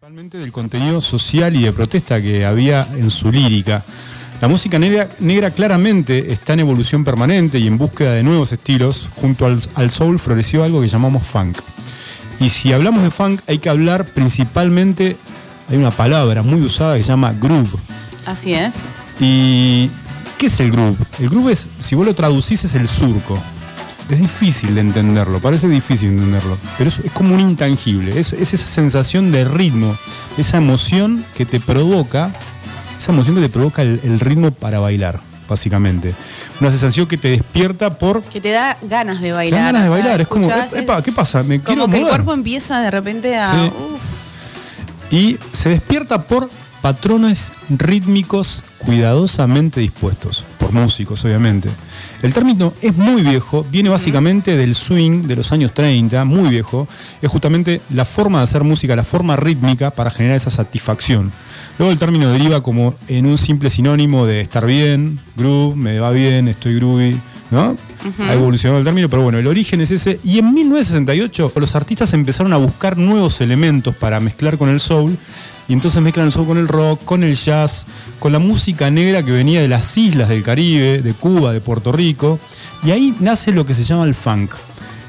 principalmente del contenido social y de protesta que había en su lírica. La música negra, negra claramente está en evolución permanente y en búsqueda de nuevos estilos. Junto al, al soul floreció algo que llamamos funk. Y si hablamos de funk hay que hablar principalmente, hay una palabra muy usada que se llama groove. Así es. ¿Y qué es el groove? El groove es, si vos lo traducís, es el surco. Es difícil de entenderlo, parece difícil entenderlo, pero es, es como un intangible, es, es esa sensación de ritmo, esa emoción que te provoca, esa emoción que te provoca el, el ritmo para bailar, básicamente. Una sensación que te despierta por... Que te da ganas de bailar. ganas de o sea, bailar, es como, "Epa, ¿qué pasa? Me quiero Como que el mover". cuerpo empieza de repente a. Sí. y se despierta por patrones rítmicos cuidadosamente dispuestos, por músicos obviamente. El término es muy viejo, viene básicamente del swing de los años 30, muy viejo, es justamente la forma de hacer música, la forma rítmica para generar esa satisfacción. Luego el término deriva como en un simple sinónimo de estar bien, groove, me va bien, estoy groovy, ¿no? Ha evolucionado el término, pero bueno, el origen es ese. Y en 1968 los artistas empezaron a buscar nuevos elementos para mezclar con el soul. Y entonces mezclan el soul con el rock, con el jazz, con la música negra que venía de las islas del Caribe, de Cuba, de Puerto Rico. Y ahí nace lo que se llama el funk.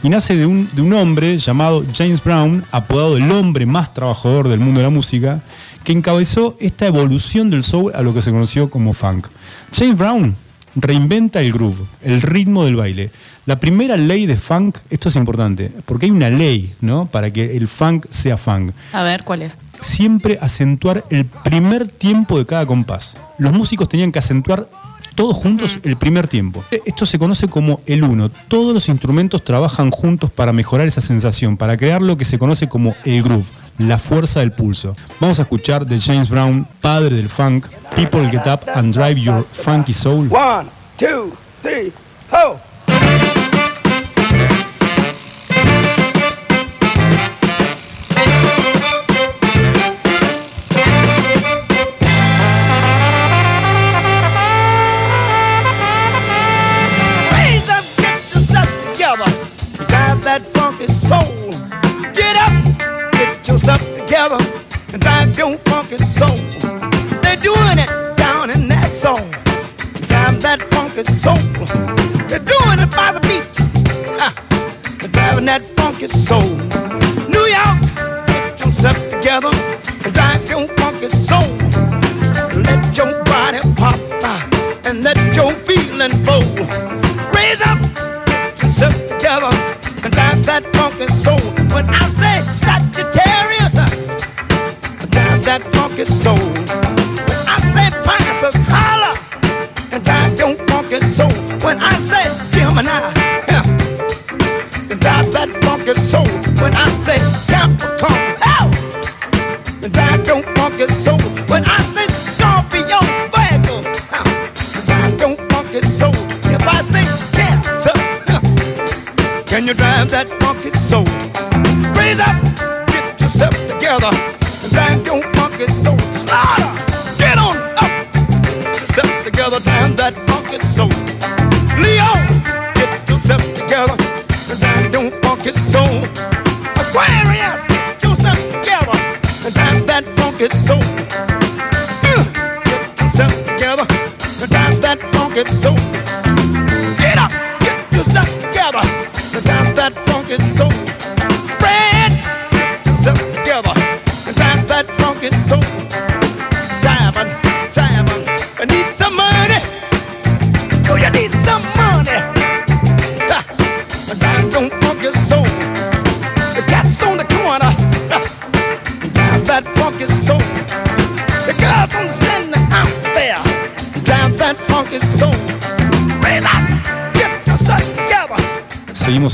Y nace de un, de un hombre llamado James Brown, apodado el hombre más trabajador del mundo de la música, que encabezó esta evolución del soul a lo que se conoció como funk. James Brown reinventa el groove, el ritmo del baile. La primera ley de funk, esto es importante, porque hay una ley, ¿no? Para que el funk sea funk. A ver, ¿cuál es? Siempre acentuar el primer tiempo de cada compás. Los músicos tenían que acentuar todos juntos el primer tiempo. Esto se conoce como el uno. Todos los instrumentos trabajan juntos para mejorar esa sensación, para crear lo que se conoce como el groove, la fuerza del pulso. Vamos a escuchar de James Brown, padre del funk, People Get Up and Drive Your Funky Soul. One, two, three, four. And drive your funky soul. They're doing it down in that song. Drive that funky soul. They're doing it by the beach. They're driving that funky soul. New York, get yourself together. And drive your funky soul. Let your body pop and let your feeling flow. Raise up, get yourself together and drive that funky soul. When I say When I say Gemini, yeah, drive that funky soul. When I say Capricorn, oh, drive your funky soul. When I say Scorpio, Virgo, huh, drive your funky soul. If I say Cancer, huh, can you drive that funky soul? Raise up, get yourself together, and drive your funky soul. Slaughter,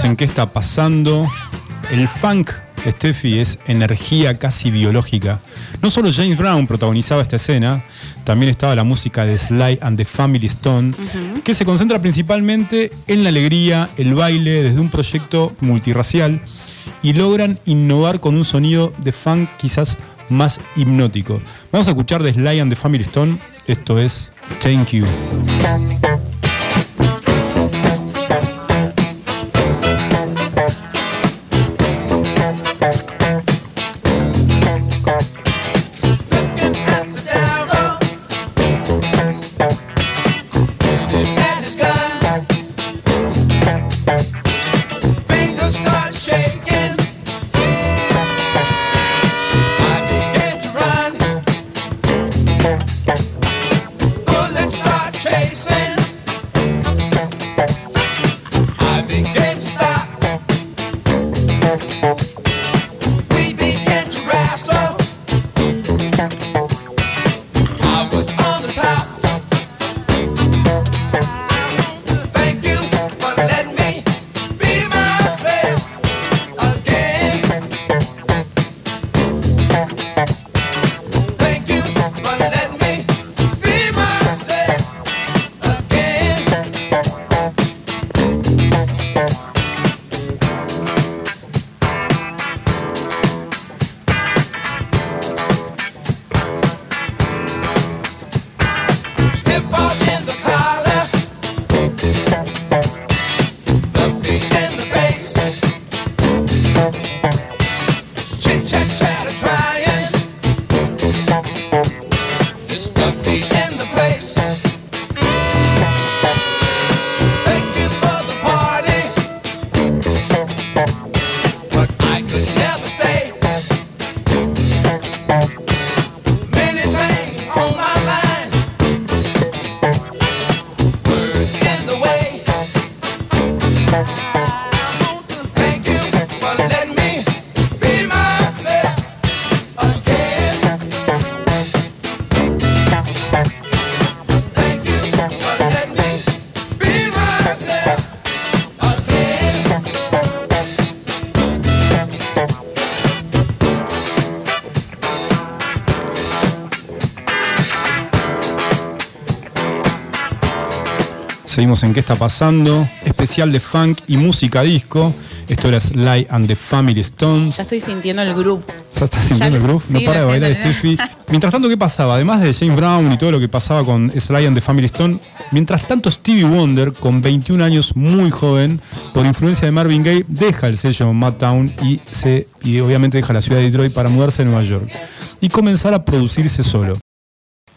en qué está pasando. El funk, Steffi, es energía casi biológica. No solo James Brown protagonizaba esta escena, también estaba la música de Sly and the Family Stone, que se concentra principalmente en la alegría, el baile, desde un proyecto multirracial, y logran innovar con un sonido de funk quizás más hipnótico. Vamos a escuchar de Sly and the Family Stone, esto es Thank You. Seguimos en qué está pasando. Especial de funk y música disco. Esto era Sly and the Family Stones. Ya estoy sintiendo el grupo. ¿Ya estás sintiendo el groove? no para de bailar. Steffi. Mientras tanto, ¿qué pasaba? Además de James Brown y todo lo que pasaba con Sly and the Family Stone, mientras tanto Stevie Wonder, con 21 años, muy joven, por influencia de Marvin Gaye, deja el sello Motown y, se, y obviamente deja la ciudad de Detroit para mudarse a Nueva York y comenzar a producirse solo.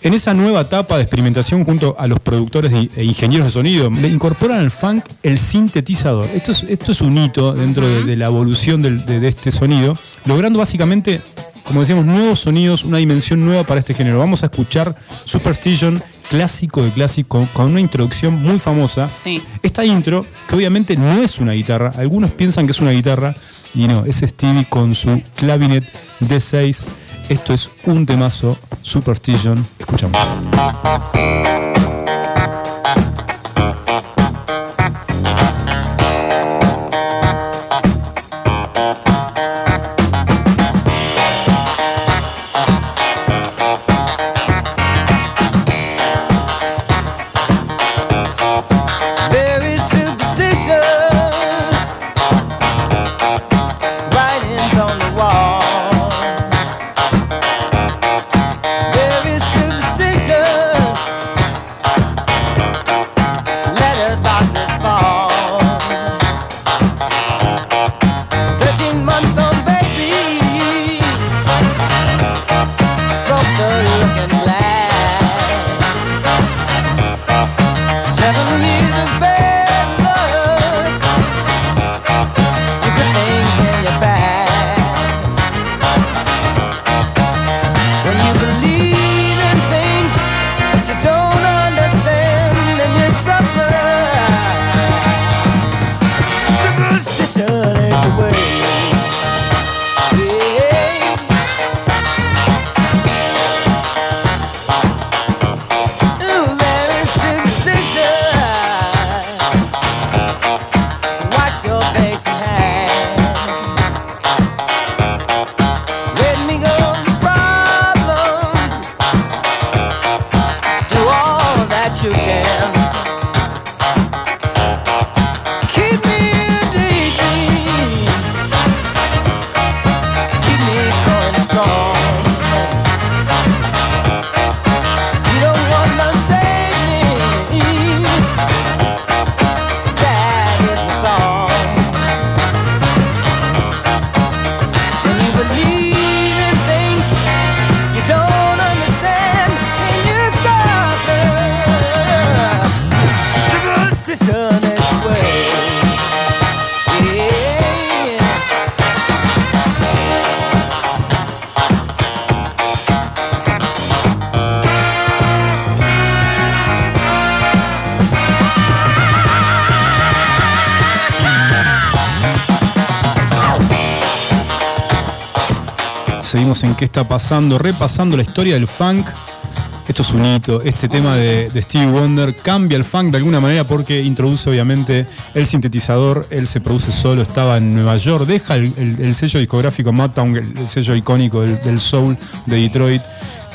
En esa nueva etapa de experimentación junto a los productores e ingenieros de sonido, le incorporan al funk el sintetizador. Esto es, esto es un hito dentro de, de la evolución del- de, de este sonido, logrando básicamente, como decíamos, nuevos sonidos, una dimensión nueva para este género. Vamos a escuchar Superstition, clásico de clásico, con, con una introducción muy famosa. Sí. Esta intro, que obviamente no es una guitarra, algunos piensan que es una guitarra, y no, es Stevie con su clavinet D6. Esto es un temazo, Superstition. Escuchamos. Pasando, repasando la historia del funk. Esto es un hito. Este tema de, de Stevie Wonder cambia el funk de alguna manera porque introduce obviamente el sintetizador. Él se produce solo, estaba en Nueva York, deja el, el- el sello discográfico Motown, el, el sello icónico del, soul de Detroit.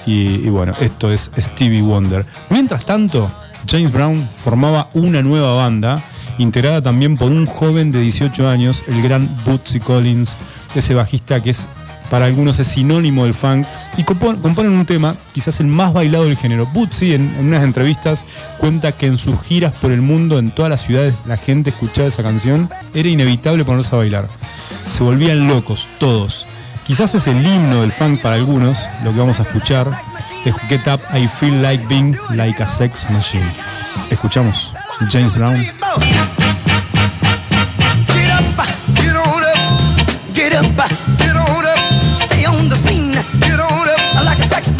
Y bueno, esto es Stevie Wonder. Mientras tanto, James Brown formaba una nueva banda, integrada también por un joven de 18 años, el gran Bootsy Collins, ese bajista que es para algunos es sinónimo del funk, y compon- componen un tema, quizás el más bailado del género. Bootsy en, unas entrevistas cuenta que en sus giras por el mundo, en todas las ciudades, la gente escuchaba esa canción, era inevitable ponerse a bailar. Se volvían locos, todos. Quizás es el himno del funk para algunos, lo que vamos a escuchar es Get Up, I Feel Like Being Like a Sex Machine. Escuchamos James Brown.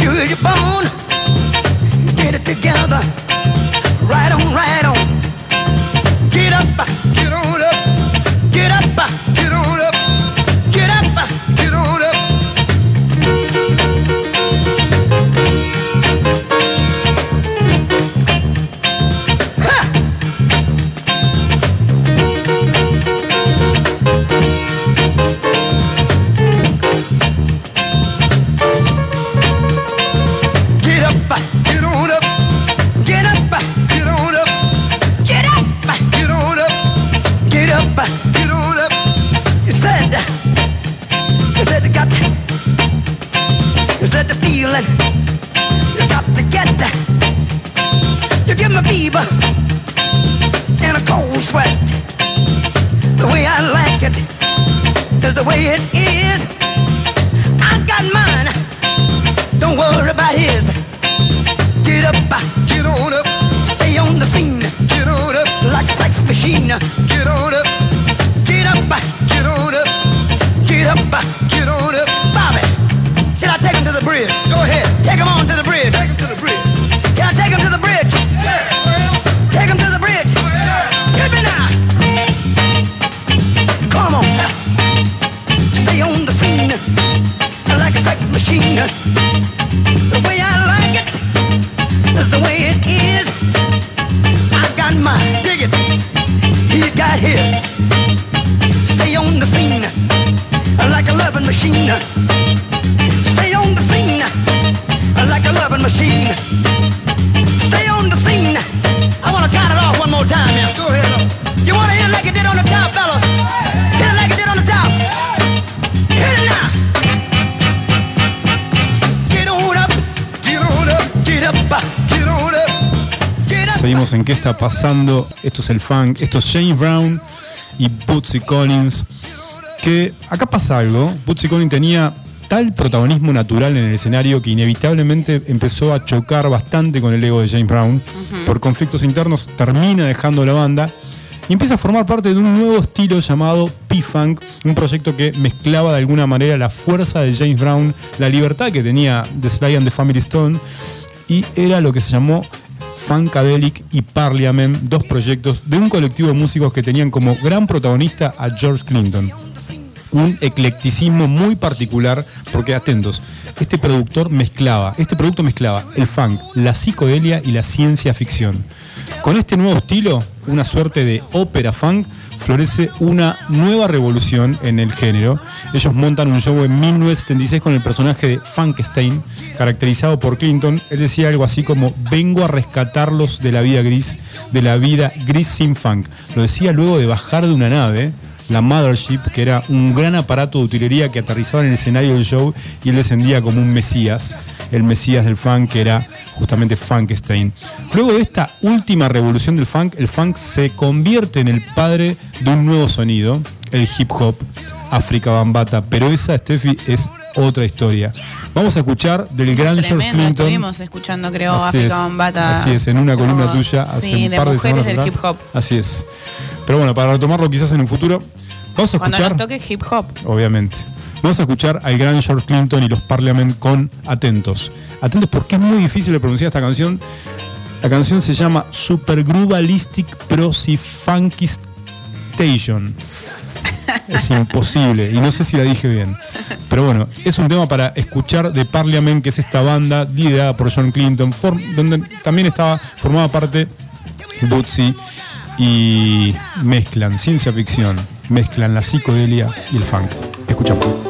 Sure you're born. Get it together. Right on, right on. Get up, get on up. Get up, Seguimos en qué está pasando. Esto es el funk. Esto es James Brown y Bootsy Collins. Que acá pasa algo. Bootsy Collins tenía tal protagonismo natural en el escenario que inevitablemente empezó a chocar bastante con el ego de James Brown. Por conflictos internos termina dejando la banda y empieza a formar parte de un nuevo estilo llamado P-Funk, un proyecto que mezclaba de alguna manera la fuerza de James Brown, la libertad que tenía The Sly and the Family Stone y era lo que se llamó Funkadelic y Parliament, dos proyectos de un colectivo de músicos que tenían como gran protagonista a George Clinton. Un eclecticismo muy particular, porque atentos, este productor mezclaba, este producto mezclaba el funk, la psicodelia y la ciencia ficción. Con este nuevo estilo, una suerte de ópera funk, florece una nueva revolución en el género. Ellos montan un show en 1976 con el personaje de Funkstein, caracterizado por Clinton. Él decía algo así como, vengo a rescatarlos de la vida gris, de la vida gris sin funk. Lo decía luego de bajar de una nave, la Mothership, que era un gran aparato de utilería que aterrizaba en el escenario del show y él descendía como un mesías, el mesías del funk, que era justamente Funkstein. Luego de esta última revolución del funk, el funk se convierte en el padre de un nuevo sonido, el hip hop, África Bambata, pero esa, Steffi, es otra historia. Vamos a escuchar del gran George Clinton. estuvimos escuchando, creo, Así África es, Bambata. Así es, en una columna tuya hace sí, un de par de mujeres semanas del atrás. hip hop. Así es. Pero bueno, para retomarlo quizás en un futuro, vamos a Cuando escuchar, nos toque hip hop. obviamente, vamos a escuchar al gran George Clinton y los Parliament con Atentos. Atentos porque es muy difícil de pronunciar esta canción. La canción se llama Supergroovalistic Prosifunkistation. Es imposible y no sé si la dije bien. Pero bueno, es un tema para escuchar de Parliament, que es esta banda liderada por John Clinton, donde también estaba formaba parte Bootsy y mezclan ciencia ficción, mezclan la psicodelia y el funk. Escuchamos.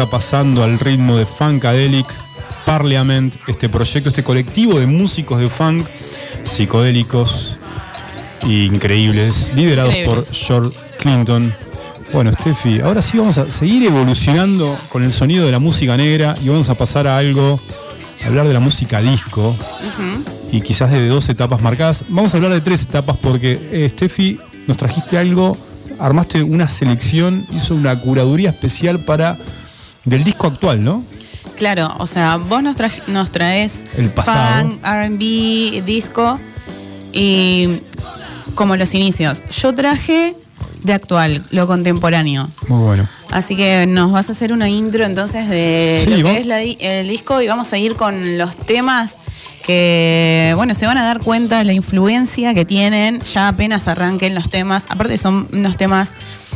Está pasando al ritmo de Funkadelic Parliament, este proyecto, este colectivo de músicos de funk psicodélicos e increíbles, liderados Increíbles. por George Clinton. Bueno, Steffi, ahora sí vamos a seguir evolucionando con el sonido de la música negra y vamos a pasar a algo, a hablar de la música disco y quizás de dos etapas marcadas. Vamos a hablar de tres etapas porque, eh, Steffi, nos trajiste algo, armaste una selección, hizo una curaduría especial para del disco actual, ¿no? Claro, o sea, vos nos, nos traes El pasado. funk, RB, disco y como los inicios. Yo traje de actual, lo contemporáneo. Muy bueno. Así que nos vas a hacer una intro entonces de Sí, lo que es la el disco y vamos a ir con los temas que, bueno, se van a dar cuenta la influencia que tienen ya apenas arranquen los temas. Aparte son unos temas,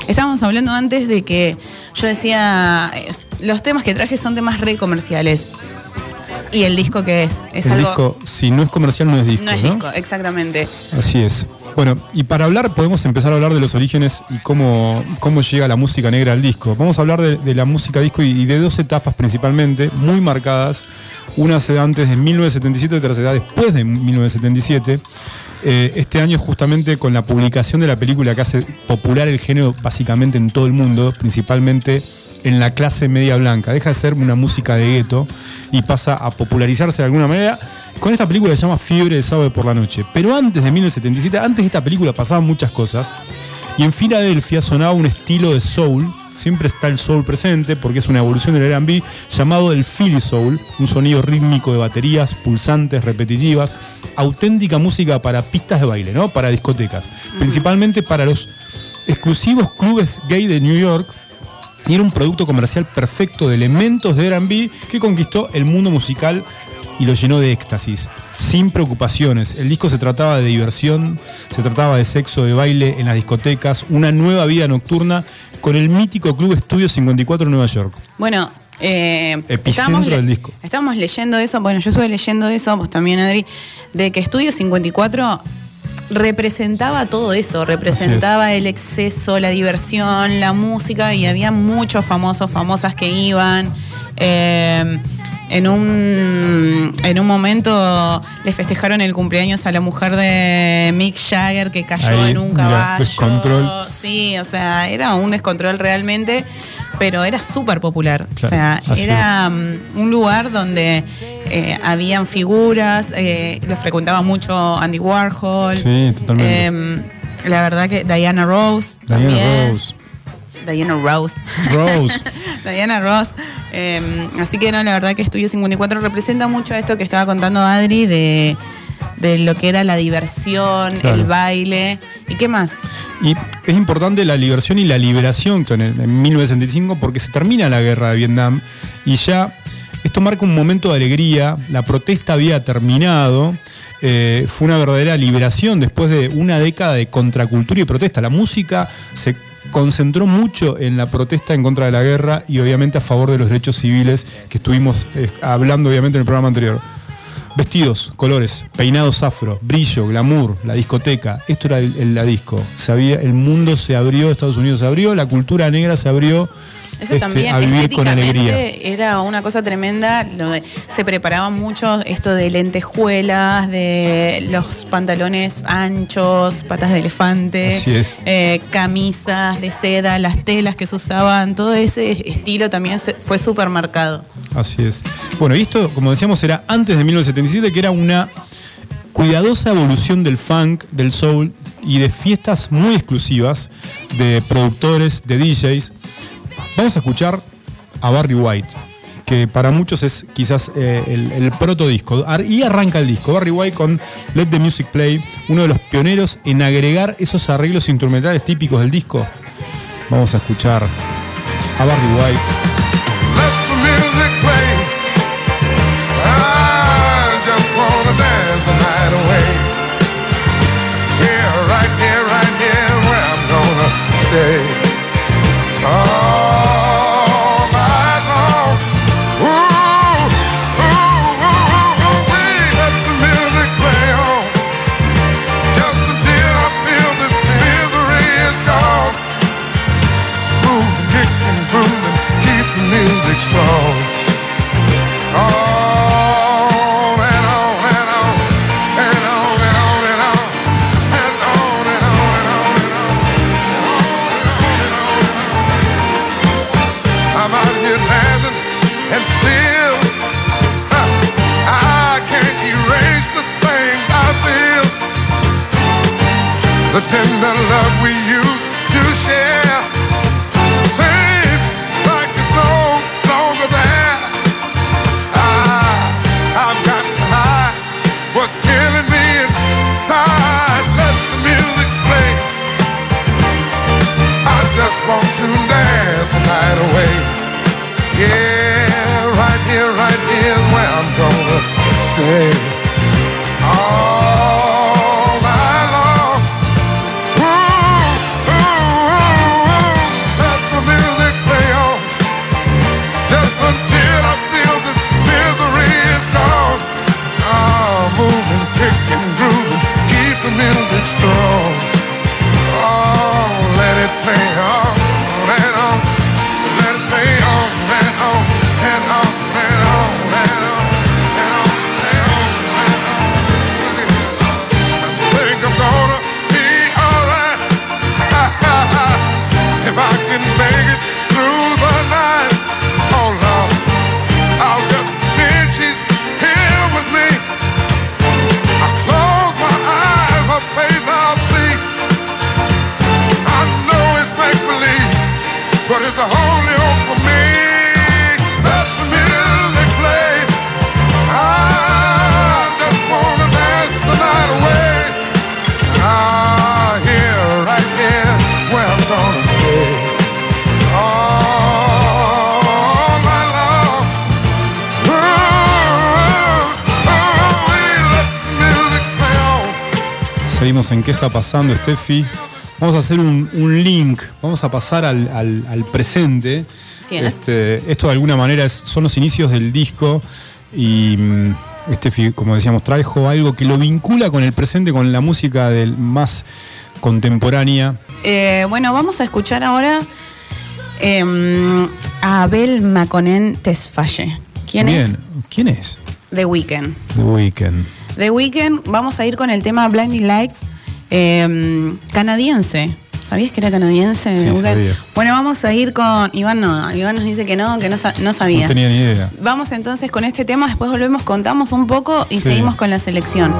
estábamos hablando antes de que yo decía, es- los temas que traje son temas re comerciales. ¿Y el disco que es? Es el algo... disco, si no es comercial, no es disco. no es disco, exactamente. Así es. Bueno, y para hablar, podemos empezar a hablar de los orígenes y cómo, cómo llega la música negra al disco. Vamos a hablar de, de la música disco y, y de dos etapas principalmente, muy marcadas. Una se da antes de 1977 y otra se da después de 1977. Eh, este año justamente con la publicación de la película que hace popular el género básicamente en todo el mundo, principalmente en la clase media blanca. Deja de ser una música de gueto y pasa a popularizarse de alguna manera con esta película que se llama Fiebre de sábado por la noche. Pero antes de 1977, antes de esta película pasaban muchas cosas y en Filadelfia sonaba un estilo de soul, siempre está el soul presente porque es una evolución del R&B llamado el Philly Soul, un sonido rítmico de baterías pulsantes, repetitivas, auténtica música para pistas de baile, ¿no? Para discotecas, principalmente para los exclusivos clubes gay de New York y era un producto comercial perfecto de elementos de R&B que conquistó el mundo musical y lo llenó de éxtasis, sin preocupaciones. El disco se trataba de diversión, se trataba de sexo, de baile en las discotecas, una nueva vida nocturna con el mítico Club Estudio 54 en Nueva York. Bueno, eh, del disco. Estamos leyendo eso, bueno, yo estuve leyendo eso, vos también, Adri, de que Estudio 54 representaba todo eso, representaba el exceso, la diversión, la música, y había muchos famosos, famosas que iban. eh, en un, en un momento le festejaron el cumpleaños a la mujer de Mick Jagger que cayó Ahí, en un caballo. descontrol. Sí, o sea, era un descontrol realmente, pero era súper popular. Claro, o sea, era mm, un lugar donde eh, habían figuras, eh, lo frecuentaba mucho Andy Warhol. Sí, totalmente. Em, la verdad que Diana Rose. Diana también. Rose. Diana Rose. Rose. Diana Ross. Eh, así que no, la verdad que Estudio 54 representa mucho esto que estaba contando Adri de, de lo que era la diversión, Claro. el baile. ¿Y qué más? Y es importante la diversión y la liberación en 1975 porque se termina la guerra de Vietnam y ya esto marca un momento de alegría, la protesta había terminado, eh, fue una verdadera liberación después de una década de contracultura y protesta. La música se concentró mucho en la protesta en contra de la guerra y obviamente a favor de los derechos civiles que estuvimos eh, hablando obviamente en el programa anterior. Vestidos, colores, peinados afro, brillo, glamour, la discoteca. Esto era el, la disco. Se había- el mundo se abrió, Estados Unidos se abrió, la cultura negra se abrió Eso este, también a vivir con alegría. estéticamente era una cosa tremenda. Lo de- se preparaba mucho esto de lentejuelas, de los pantalones anchos, patas de elefante, Así es. eh, camisas de seda, las telas que se usaban, todo ese estilo también se- fue súper marcado. Así es. Bueno, y esto, como decíamos, era antes de 1977, que era una cuidadosa evolución del funk, del soul y de fiestas muy exclusivas de productores, de DJs. Vamos a escuchar a Barry White, que para muchos es quizás eh, el, el protodisco. Y arranca el disco. Barry White con Let the Music Play, uno de los pioneros en agregar esos arreglos instrumentales típicos del disco. Vamos a escuchar a Barry White. en qué está pasando, Steffi. Vamos a hacer un, link, vamos a pasar al, presente. Este, esto de alguna manera es, son los inicios del disco y mm, Steffi, como decíamos, trajo algo que lo vincula con el presente, con la música del más contemporánea. Eh, bueno, vamos a escuchar ahora em, a Abel Maconen Tesfalle. ¿Quién Bien. es? ¿Quién es? The Weeknd. The Weeknd. The Weeknd, vamos a ir con el tema Blinding Lights Em, canadiense. ¿Sabías que era canadiense? Bueno, vamos a ir con Iván. No, Iván nos dice que no, que no, sabía. No tenía ni idea. Vamos entonces con este tema, después volvemos, contamos un poco y seguimos con la selección.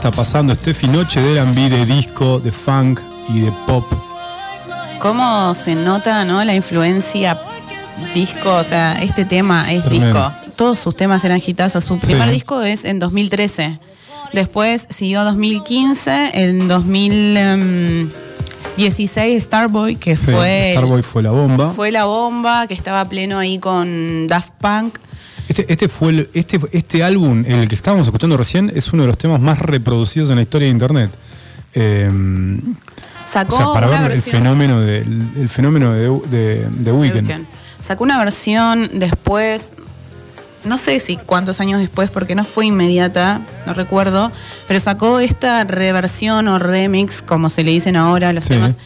está pasando Steffi Noche de R&B, de disco, de funk y de pop. Cómo se nota, ¿no? La influencia disco, o sea, este tema es disco. Todos sus temas eran hitazos. Su primer disco es en 2013. Después siguió 2015, en 2016 Starboy, que fue... Starboy fue la bomba. Fue la bomba, que estaba pleno ahí con Daft Punk. Este, este fue el- este, este álbum, el que estábamos escuchando recién, es uno de los temas más reproducidos en la historia de internet. Eh, Sacó o sea, para una ver el fenómeno de, el fenómeno de, de. Sacó una versión después, no sé si cuántos años después, porque no fue inmediata, no recuerdo, pero sacó esta reversión o remix, como se le dicen ahora a los Sí. temas,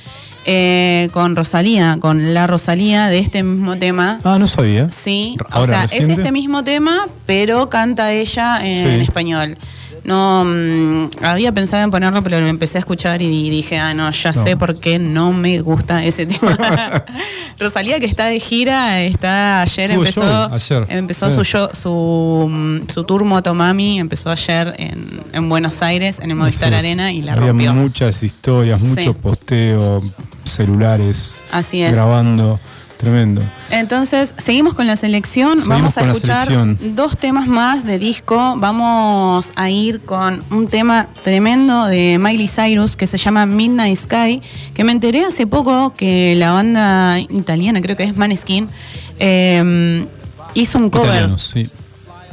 eh, con Rosalía, con la Rosalía de este mismo tema. Ah, no sabía. Sí, o Ahora sea, es este mismo tema, pero canta ella en Sí. español. No, mm, había pensado en ponerlo, pero lo empecé a escuchar y dije, ah, no, ya No. sé por qué no me gusta ese tema. Rosalía que está de gira, está ayer empezó, ayer. empezó Sí. su, show- su mm, su tour Motomami, empezó ayer en, en Buenos Aires, en el Movistar es. Arena y la Había rompió. muchas historias, mucho posteo, celulares, Así es. grabando. Tremendo. Entonces, seguimos con la selección. Seguimos Vamos a escuchar dos temas más de disco. Vamos a ir con un tema tremendo de Miley Cyrus que se llama Midnight Sky, que me enteré hace poco que la banda italiana, creo que es Maneskin, eh, hizo un cover. Italianos, sí.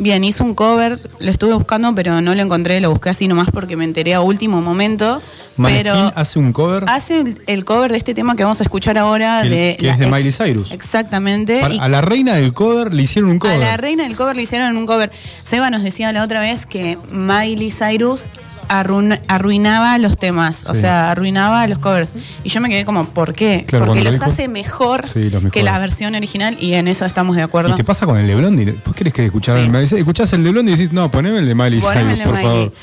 Bien, hizo un cover, lo estuve buscando, pero no lo encontré, lo busqué así nomás porque me enteré a último momento. Maneskin pero hace un cover hace el, el cover de este tema que vamos a escuchar ahora Que- de que es de Miley Cyrus. Exactamente. para- y a la reina del cover le hicieron un cover. a la reina del cover le hicieron un cover. Seba nos decía la otra vez que Miley Cyrus arruin- arruinaba los temas, o sea, arruinaba los covers. Y yo me quedé como, ¿por qué? Claro, Porque los dijo- hace mejor, Sí, los que la versión original y en eso estamos de acuerdo. ¿Y qué pasa con el de Blondie? ¿Vos querés que escuchar Sí. el? Escuchás el de Blondie y decís, no, poneme el de Miley Cyrus, por Miley. favor.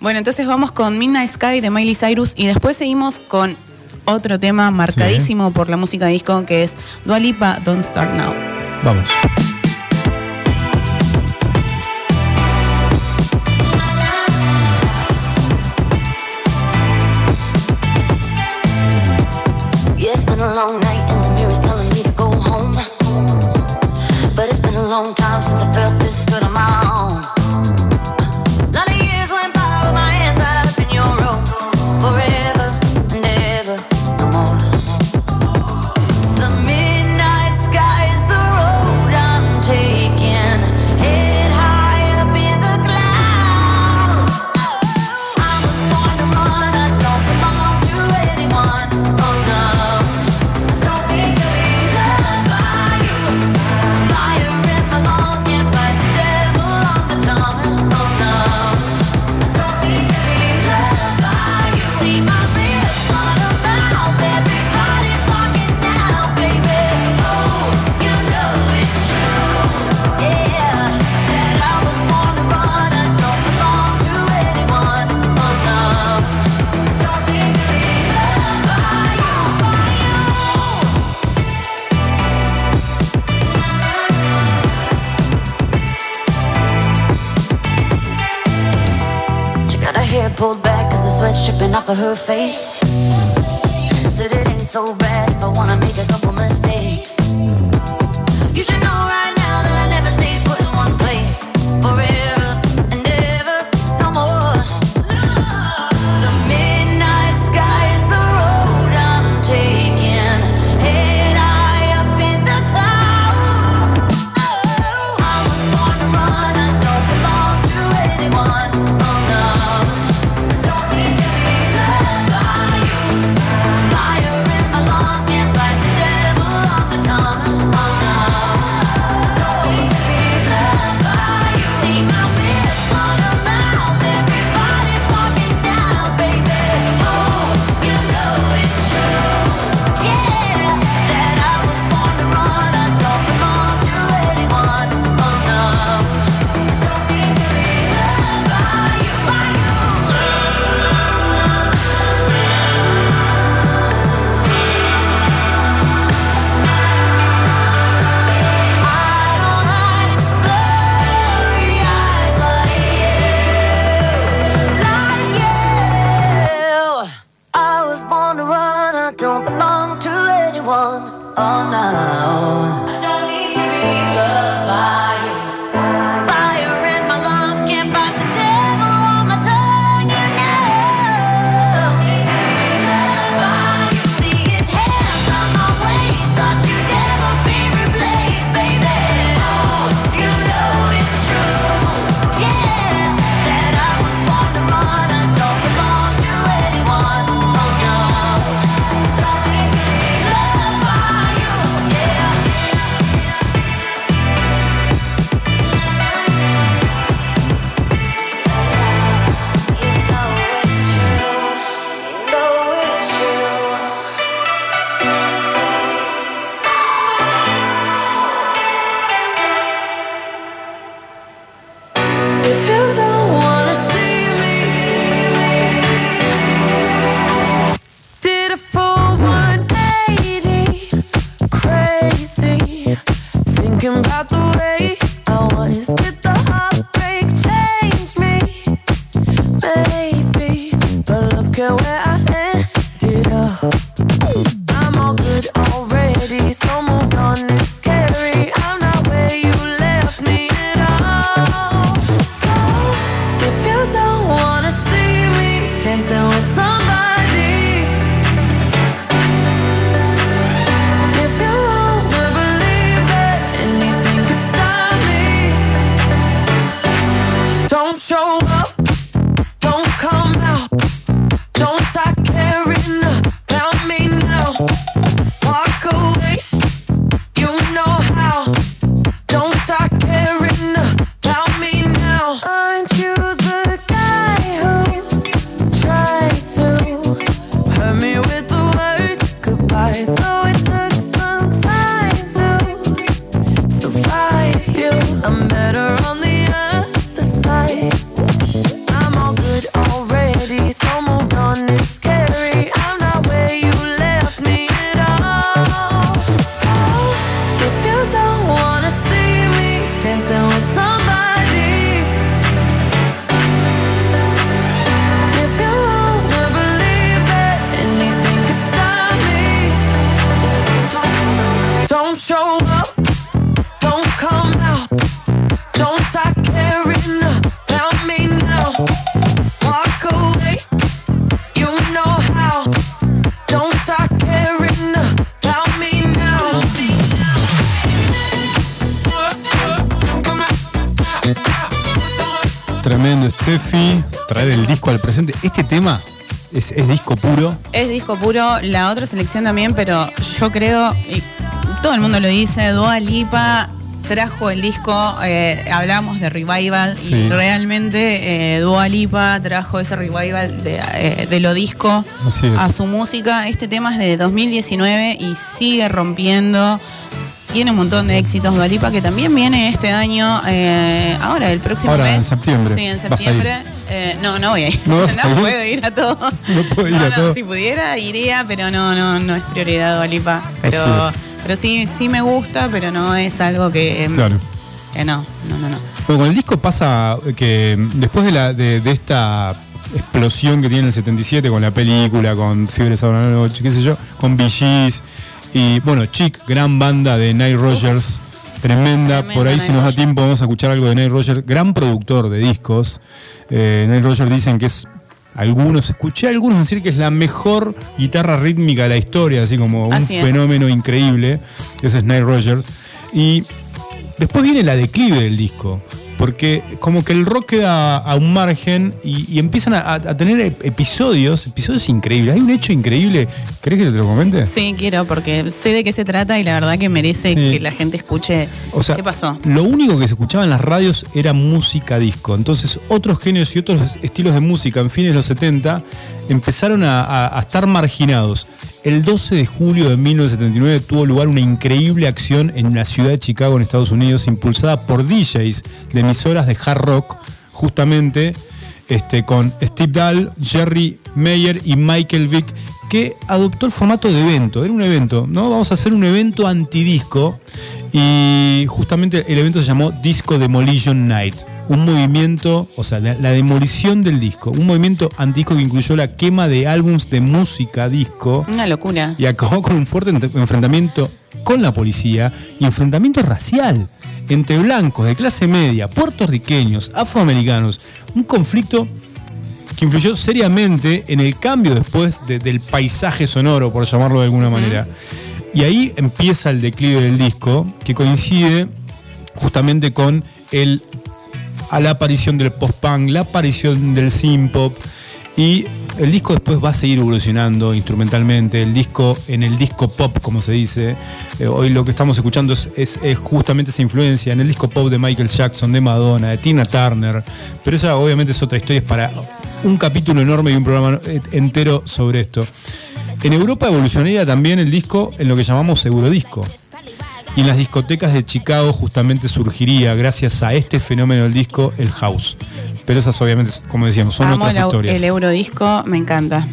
Bueno, entonces vamos con Midnight Sky de Miley Cyrus y después seguimos con otro tema marcadísimo por la música disco que es Dua Lipa, Don't Start Now. Vamos. Yeah, pulled back cause the sweat's dripping off of her face. Said it ain't so bad if I wanna make a couple mistakes. You should know right disco al presente. Este tema es, es disco puro. Es disco puro, la otra selección también, pero yo creo, y todo el mundo lo dice, Dua Lipa trajo el disco, eh, hablamos de revival Sí. y realmente eh, Dua Lipa trajo ese revival de, eh, de lo disco a su música. Este tema es de 2019 y sigue rompiendo. Tiene un montón de éxitos Dua Lipa que también viene este año, eh, ahora el próximo Ahora, mes. en septiembre. Sí, en septiembre. Eh, no, no voy a ir. ¿No puedo ir a todo. No puedo ir a todo. Si pudiera, iría, pero no, no, no es prioridad Dua Lipa. Pero, pero sí, sí me gusta, pero no es algo que, em, Claro. que no, no, no, no. Bueno, con el disco pasa que después de, la, de, de esta explosión que tiene el 77 con la película, con Fiebre Sábado a la Noche, qué sé yo, con Gees, y bueno, Chic, gran banda de Nile Rogers, tremenda. Tremenda Por ahí, si nos da tiempo, vamos a escuchar algo de Nile Rogers, gran productor de discos. Eh, Rogers dicen que es. Algunos, escuché a algunos decir que es la mejor guitarra rítmica de la historia, así como un Así es. fenómeno increíble. Ese es Nile Rogers. Y Después viene la declive del disco, porque como que el rock queda a un margen y, y empiezan a, a tener ep- episodios, episodios increíbles. Hay un hecho increíble, ¿querés que te lo comente? Sí, quiero, porque sé de qué se trata y la verdad que merece Sí. que la gente escuche O sea, qué pasó. lo único que se escuchaba en las radios era música disco. Entonces, otros géneros y otros estilos de música en fines de los 70 empezaron a, estar marginados. El 12 de julio de 1979 tuvo lugar una increíble acción en la ciudad de Chicago, en Estados Unidos, impulsada por DJs de emisoras de hard rock, justamente este, con Steve Dahl, Jerry Meyer y Michael Vick, que adoptó el formato de evento. Era un evento, ¿no? Vamos a hacer un evento antidisco. Y justamente el evento se llamó Disco Demolition Night. Un movimiento, o sea, la, la demolición del disco. Un movimiento antidisco que incluyó la quema de álbums de música disco Una locura. y acabó con un fuerte ent- enfrentamiento con la policía y enfrentamiento racial entre blancos de clase media, puertorriqueños, afroamericanos. Un conflicto que influyó seriamente en el cambio después de- del paisaje sonoro, por llamarlo de alguna manera. Y ahí empieza el declive del disco, que coincide justamente con el a la aparición del post-punk, la aparición del synth-pop y el disco después va a seguir evolucionando instrumentalmente. El disco, en el disco pop, como se dice, eh, hoy lo que estamos escuchando es, es- justamente esa influencia en el disco pop de Michael Jackson, de Madonna, de Tina Turner. Pero esa obviamente es otra historia, es para un capítulo enorme y un programa entero sobre esto. En Europa evolucionaría también el disco en lo que llamamos Eurodisco. Y en las discotecas de Chicago justamente surgiría, gracias a este fenómeno del disco, el house. Pero esas obviamente, como decíamos, son Amo otras el, historias. el eurodisco, me encanta.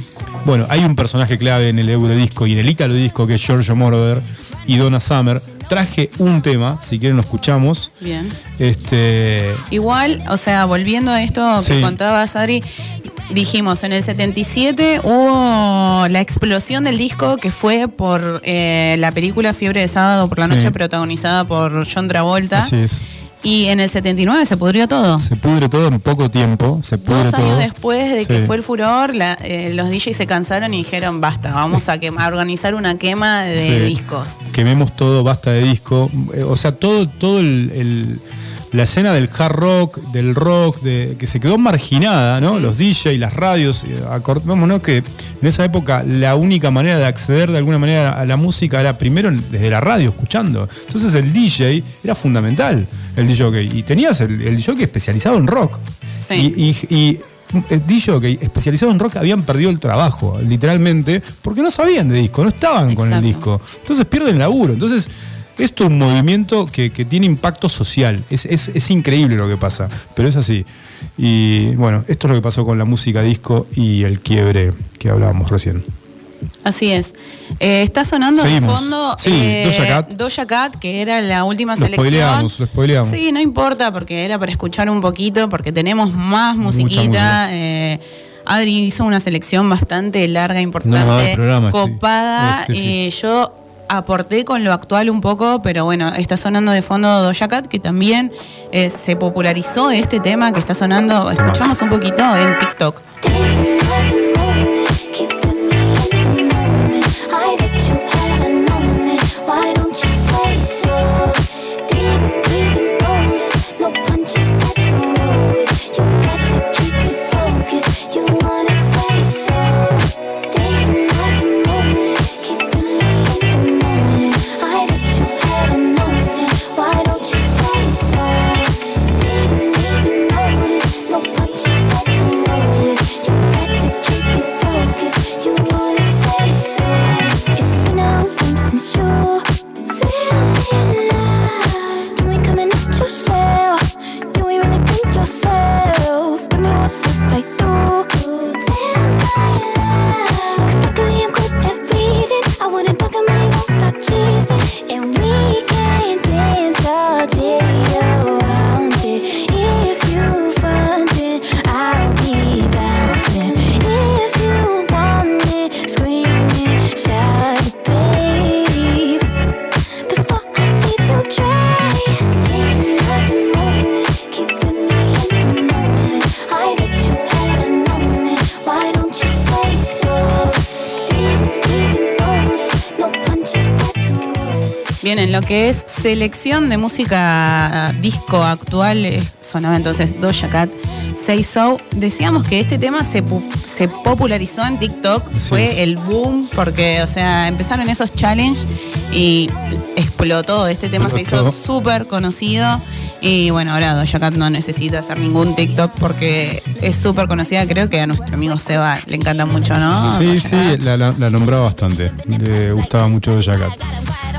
Bueno, hay un personaje clave en el Eurodisco y en el Italo Disco que es Giorgio Moroder y Donna Summer. Traje un tema, si quieren lo escuchamos. Bien. Este, Igual, o sea, volviendo a esto que Sí. contabas, Adri, dijimos, en el 77 hubo la explosión del disco que fue por eh, la película Fiebre de Sábado por la Sí. Noche, protagonizada por John Travolta. así es. Y en el 79 se pudrió todo. Se pudre todo en poco tiempo. Se pudre Dos todo. años después de que Sí. fue el furor, la- eh, los DJs se cansaron y dijeron, basta, vamos a, quema- a organizar una quema de Sí. discos. quememos todo, basta de disco. Eh, O sea, todo, todo el, el- la escena del hard rock, del rock, de, que se quedó marginada, ¿no? Los DJ, las radios, eh, acordémonos que en esa época la única manera de acceder de alguna manera a la música era primero desde la radio, escuchando. Entonces el DJ era fundamental, el DJ. Y tenías el, el DJ especializado en rock. Sí. Y, y- y el DJ especializado en rock habían perdido el trabajo, literalmente, porque no sabían de disco, no estaban con el disco. Entonces pierden el laburo. Entonces, esto es un movimiento que, que tiene impacto social. Es, es- es increíble lo que pasa, pero es así. Y bueno, esto es lo que pasó con la música disco y el quiebre que hablábamos recién. Así es. Eh, está sonando Seguimos. de fondo Sí, eh, Doja Cat. Doja Cat, que era la última Lo selección. spoileamos, lo spoileamos. Sí, no importa, porque era para escuchar un poquito, porque tenemos más musiquita. música. Eh, Adri hizo una selección bastante larga, No importante, programa, copada. este, sí. Eh, yo aporté con lo actual un poco, pero bueno, está sonando de fondo Doja Cat, que también eh, se popularizó este tema que está sonando. Escuchamos un poquito en TikTok. Lo que es selección de música disco actual, eh, sonaba entonces Doja Cat, Say So. Decíamos que este tema se, pu- se popularizó en TikTok, Así fue es. el boom, porque, o sea, empezaron esos challenges y explotó. Este tema se hizo Explotó. súper conocido. Y bueno, ahora Doja Cat no necesita hacer ningún TikTok porque es súper conocida. Creo que a nuestro amigo Seba le encanta mucho, ¿no? Sí, Doja sí, la- la nombraba bastante. Le gustaba mucho Doja Cat.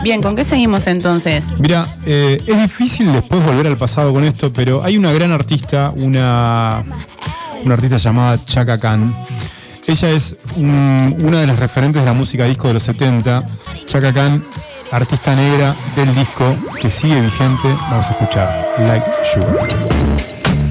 Bien, ¿con qué seguimos entonces? Mira, eh, es difícil después volver al pasado con esto, pero hay una gran artista, una, una artista llamada Chaka Khan. Ella es un- una de las referentes de la música disco de los 70. Chaka Khan, artista negra del disco que sigue vigente. Vamos a escuchar Like Sugar.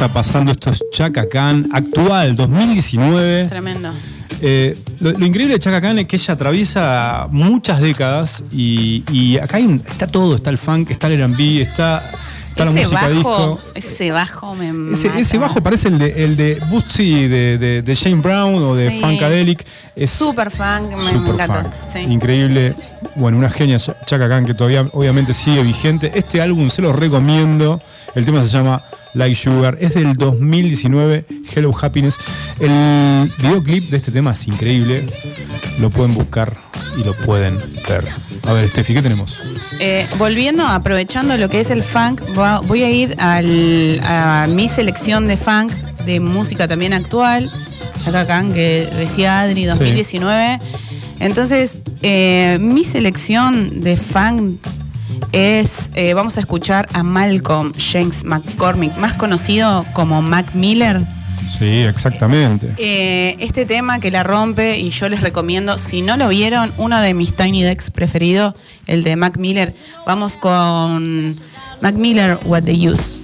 está pasando. Esto es Chaka Khan, actual, 2019. Tremendo. Eh, lo, lo increíble de Chaka Khan es que ella atraviesa muchas décadas y, y acá hay está todo, está el funk, está el R&B, está, está la ese música bajo, disco. ese bajo me Ese, mata. ese bajo parece el de, el de Bootsy de, de, de Jane Brown o de Sí. Funkadelic. Es Super funk, me, me super encanta. funk. Sí. Increíble. Bueno, una genia Ch- Chaka Khan que todavía obviamente sigue vigente. Este álbum se lo recomiendo. El tema se llama Like Sugar. Es del 2019, Hello Happiness. El videoclip de este tema es increíble. Lo pueden buscar y lo pueden ver. A ver, Steffi, ¿qué tenemos? Eh, volviendo, aprovechando lo que es el funk, voy a ir al- a mi selección de funk, de música también actual, Chaka Khan, que decía Adri, 2019. Entonces, eh, mi selección de funk es, eh, vamos a escuchar a Malcolm James McCormick, más conocido como Mac Miller. Sí, exactamente. Eh, este tema que la rompe y yo les recomiendo, si no lo vieron, uno de mis Tiny Decks preferidos, el de Mac Miller. Vamos con Mac Miller, What They Use.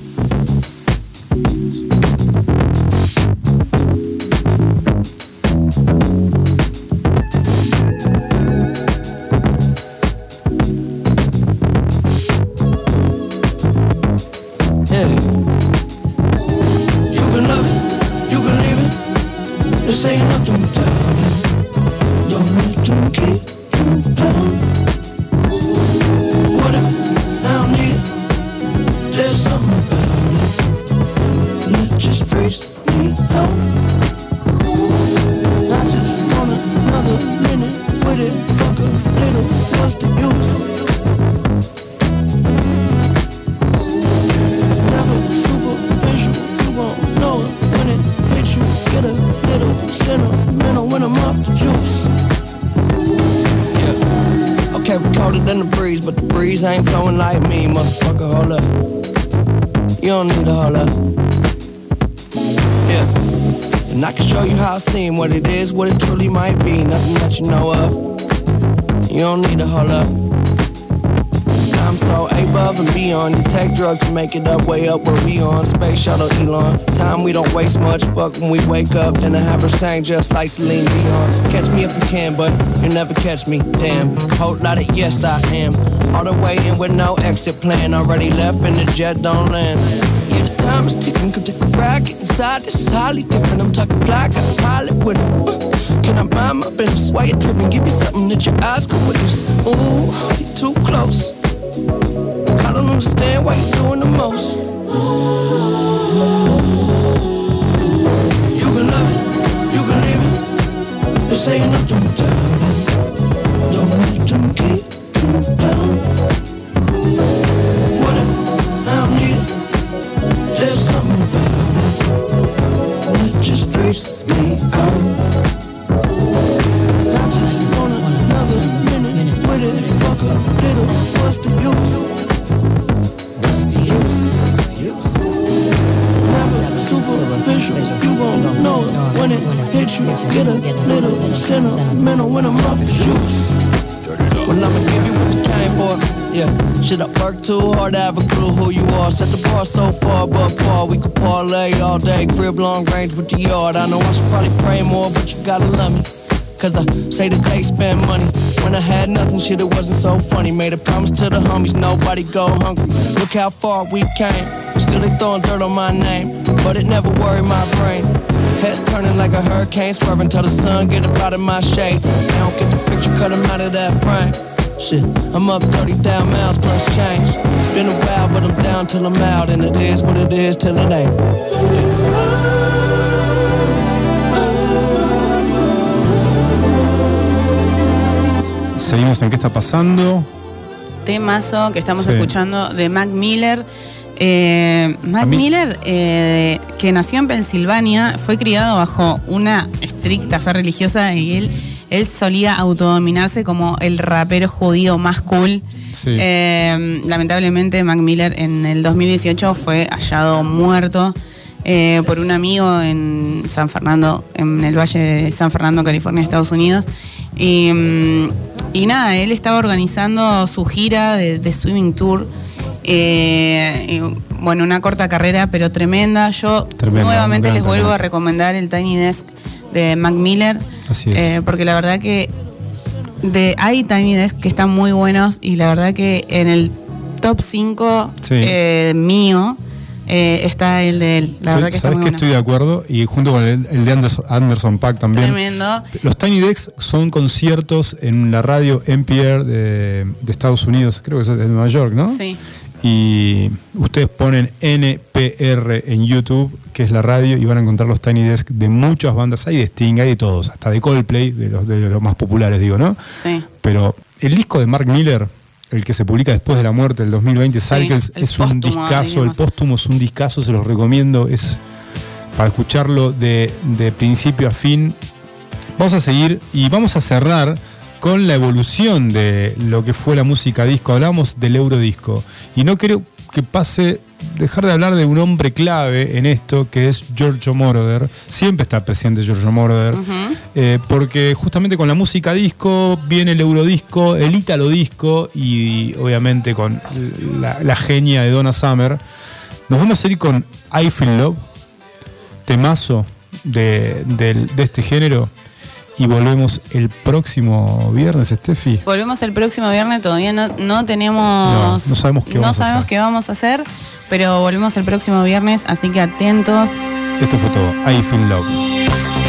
Breeze ain't flowing like me, motherfucker. Hold up. You don't need to hold up. Yeah. And I can show you how I seem, what it is, what it truly might be. Nothing that you know of. You don't need to hold up. I'm so above and beyond. You take drugs to make it up, way up where we on. Space shuttle Elon. Time we don't waste much. Fuck when we wake up, then I have her sang just like Celine Dion. Catch me if you can, but you never catch me. Damn. Whole lot of yes I am. All the way in with no exit plan. Already left and the jet don't land. Yeah, the time is ticking. Come take a ride, inside. This is highly different. I'm talking fly, got a pilot with it. Uh, Can I mind my business? Why you tripping? Give you something that your eyes can witness. Ooh, you're too close. I don't understand why you're doing the most. You can love it, you can leave it. This ain't nothing Well, I'ma give you what you came for. Yeah, shit, I work too hard to have a clue who you are. Set the bar so far above par, we could parlay all day. Crib long range with the yard. I know I should probably pray more, but you gotta love me. Cause I say that they spend money. When I had nothing, shit, it wasn't so funny. Made a promise to the homies, nobody go hungry. Look how far we came. Still they throwing dirt on my name, but it never worried my brain. Heads turning like a hurricane, swerving till the sun get up out of my shade. I don't get the picture, cut 'em out of that frame. Shit, I'm up 30,000 miles plus change. It's been a while, but I'm down till I'm out, and it is what it is till it ain't. Seguimos en qué está pasando. Temazo que estamos Sí. escuchando de Mac Miller. Eh, Miller, eh, que nació en Pensilvania, fue criado bajo una estricta fe religiosa y él él solía autodominarse como el rapero judío más cool. Sí. Eh, lamentablemente Mac Miller en el 2018 fue hallado muerto eh, por un amigo en San Fernando, en el Valle de San Fernando, California, Estados Unidos. Y, mm, y nada, él estaba organizando su gira de, de Swimming Tour. Eh, y, bueno, una corta carrera, pero tremenda. Yo Tremenda, nuevamente me les vuelvo a recomendar el Tiny Desk de Mac Miller. Así es. Eh, porque la verdad que de, hay Tiny Desk que están muy buenos y la verdad que en el top 5 Sí. eh, mío eh, está el de él. La verdad que está ¿Sabes muy que bueno. estoy de acuerdo? Y junto con el, el de Anderson, Anderson Pack también. Tremendo. Los Tiny Decks son conciertos en la radio NPR de, de Estados Unidos, creo que es de Nueva York, ¿no? Sí. Y ustedes ponen NPR en YouTube, que es la radio, y van a encontrar los Tiny Desk de muchas bandas. Hay de Sting, hay de todos, hasta de Coldplay, de los, de los más populares, digo, ¿no? Sí. Pero el disco de Mark Miller, el que se publica después de la muerte del 2020, Sí, Cycles, el es un discazo, el póstumo es un discazo, se los recomiendo, es para escucharlo de, de principio a fin. Vamos a seguir y vamos a cerrar con la evolución de lo que fue la música disco. Hablamos del eurodisco y no creo que pase dejar de hablar de un hombre clave en esto que es Giorgio Moroder. Siempre está presente Giorgio Moroder. eh, porque justamente con la música disco viene el eurodisco, el ítalo disco y obviamente con la, la genia de Donna Summer. Nos vamos a ir con I Feel Love, temazo de, del- de este género. Y volvemos el próximo viernes, Steffi. Volvemos el próximo viernes, todavía no, no tenemos. No, no sabemos qué no vamos a sabemos hacer. qué vamos a hacer, pero volvemos el próximo viernes, así que atentos. Esto fue todo. I Feel Love.